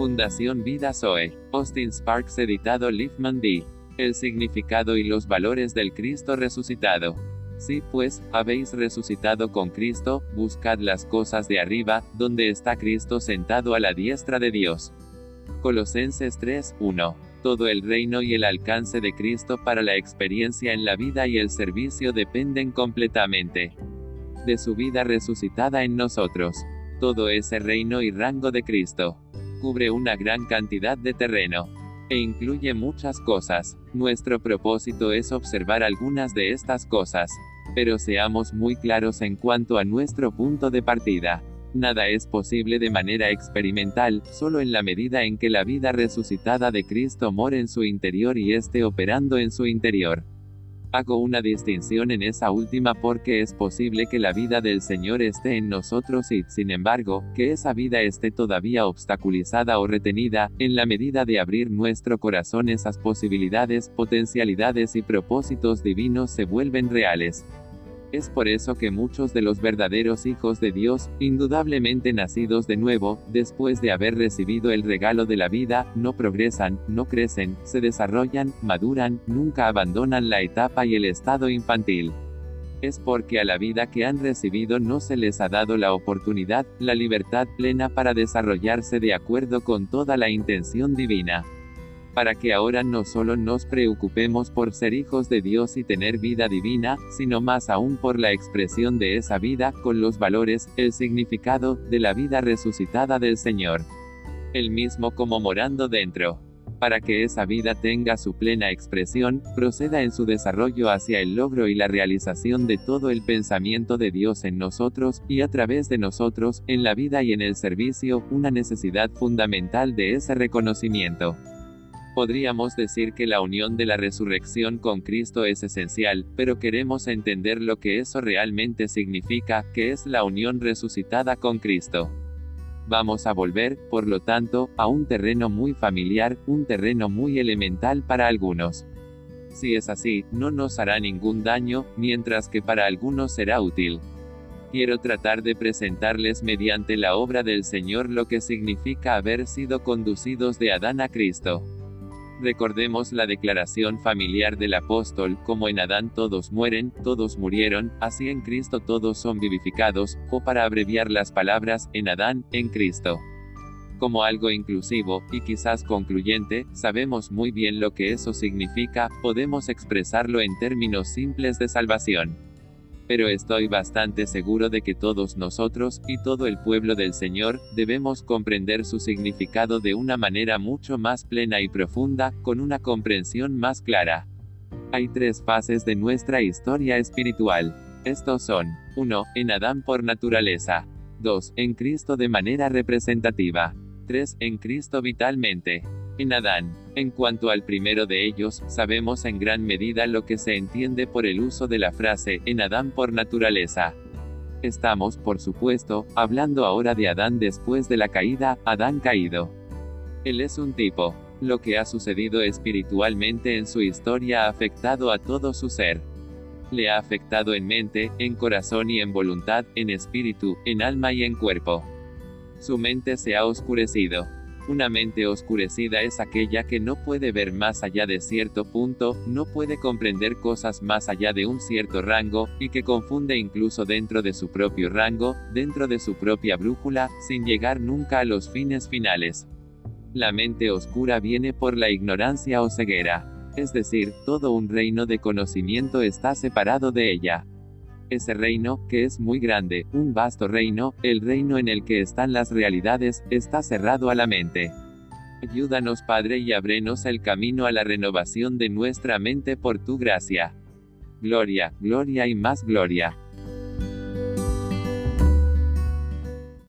Fundación Vida Zoe. Austin Sparks editado Liefman D. El significado y los valores del Cristo resucitado. Si pues, habéis resucitado con Cristo, buscad las cosas de arriba, donde está Cristo sentado a la diestra de Dios. Colosenses 3, 1. Todo el reino y el alcance de Cristo para la experiencia en la vida y el servicio dependen completamente de su vida resucitada en nosotros. Todo ese reino y rango de Cristo cubre una gran cantidad de terreno e incluye muchas cosas. Nuestro propósito es observar algunas de estas cosas. Pero seamos muy claros en cuanto a nuestro punto de partida. Nada es posible de manera experimental, solo en la medida en que la vida resucitada de Cristo more en su interior y esté operando en su interior. Hago una distinción en esa última porque es posible que la vida del Señor esté en nosotros y, sin embargo, que esa vida esté todavía obstaculizada o retenida, en la medida de abrir nuestro corazón esas posibilidades, potencialidades y propósitos divinos se vuelven reales. Es por eso que muchos de los verdaderos hijos de Dios, indudablemente nacidos de nuevo, después de haber recibido el regalo de la vida, no progresan, no crecen, se desarrollan, maduran, nunca abandonan la etapa y el estado infantil. Es porque a la vida que han recibido no se les ha dado la oportunidad, la libertad plena para desarrollarse de acuerdo con toda la intención divina para que ahora no solo nos preocupemos por ser hijos de Dios y tener vida divina, sino más aún por la expresión de esa vida, con los valores, el significado, de la vida resucitada del Señor. El mismo como morando dentro. Para que esa vida tenga su plena expresión, proceda en su desarrollo hacia el logro y la realización de todo el pensamiento de Dios en nosotros, y a través de nosotros, en la vida y en el servicio, una necesidad fundamental de ese reconocimiento. Podríamos decir que la unión de la resurrección con Cristo es esencial, pero queremos entender lo que eso realmente significa, que es la unión resucitada con Cristo. Vamos a volver, por lo tanto, a un terreno muy familiar, un terreno muy elemental para algunos. Si es así, no nos hará ningún daño, mientras que para algunos será útil. Quiero tratar de presentarles mediante la obra del Señor lo que significa haber sido conducidos de Adán a Cristo. Recordemos la declaración familiar del apóstol, como en Adán todos mueren, todos murieron, así en Cristo todos son vivificados, o para abreviar las palabras, en Adán, en Cristo. Como algo inclusivo, y quizás concluyente, sabemos muy bien lo que eso significa, podemos expresarlo en términos simples de salvación pero estoy bastante seguro de que todos nosotros, y todo el pueblo del Señor, debemos comprender su significado de una manera mucho más plena y profunda, con una comprensión más clara. Hay tres fases de nuestra historia espiritual. Estos son, 1. En Adán por naturaleza. 2. En Cristo de manera representativa. 3. En Cristo vitalmente. En Adán. En cuanto al primero de ellos, sabemos en gran medida lo que se entiende por el uso de la frase, en Adán por naturaleza. Estamos, por supuesto, hablando ahora de Adán después de la caída, Adán caído. Él es un tipo. Lo que ha sucedido espiritualmente en su historia ha afectado a todo su ser. Le ha afectado en mente, en corazón y en voluntad, en espíritu, en alma y en cuerpo. Su mente se ha oscurecido. Una mente oscurecida es aquella que no puede ver más allá de cierto punto, no puede comprender cosas más allá de un cierto rango, y que confunde incluso dentro de su propio rango, dentro de su propia brújula, sin llegar nunca a los fines finales. La mente oscura viene por la ignorancia o ceguera. Es decir, todo un reino de conocimiento está separado de ella. Ese reino, que es muy grande, un vasto reino, el reino en el que están las realidades, está cerrado a la mente. Ayúdanos Padre y abrenos el camino a la renovación de nuestra mente por tu gracia. Gloria, gloria y más gloria.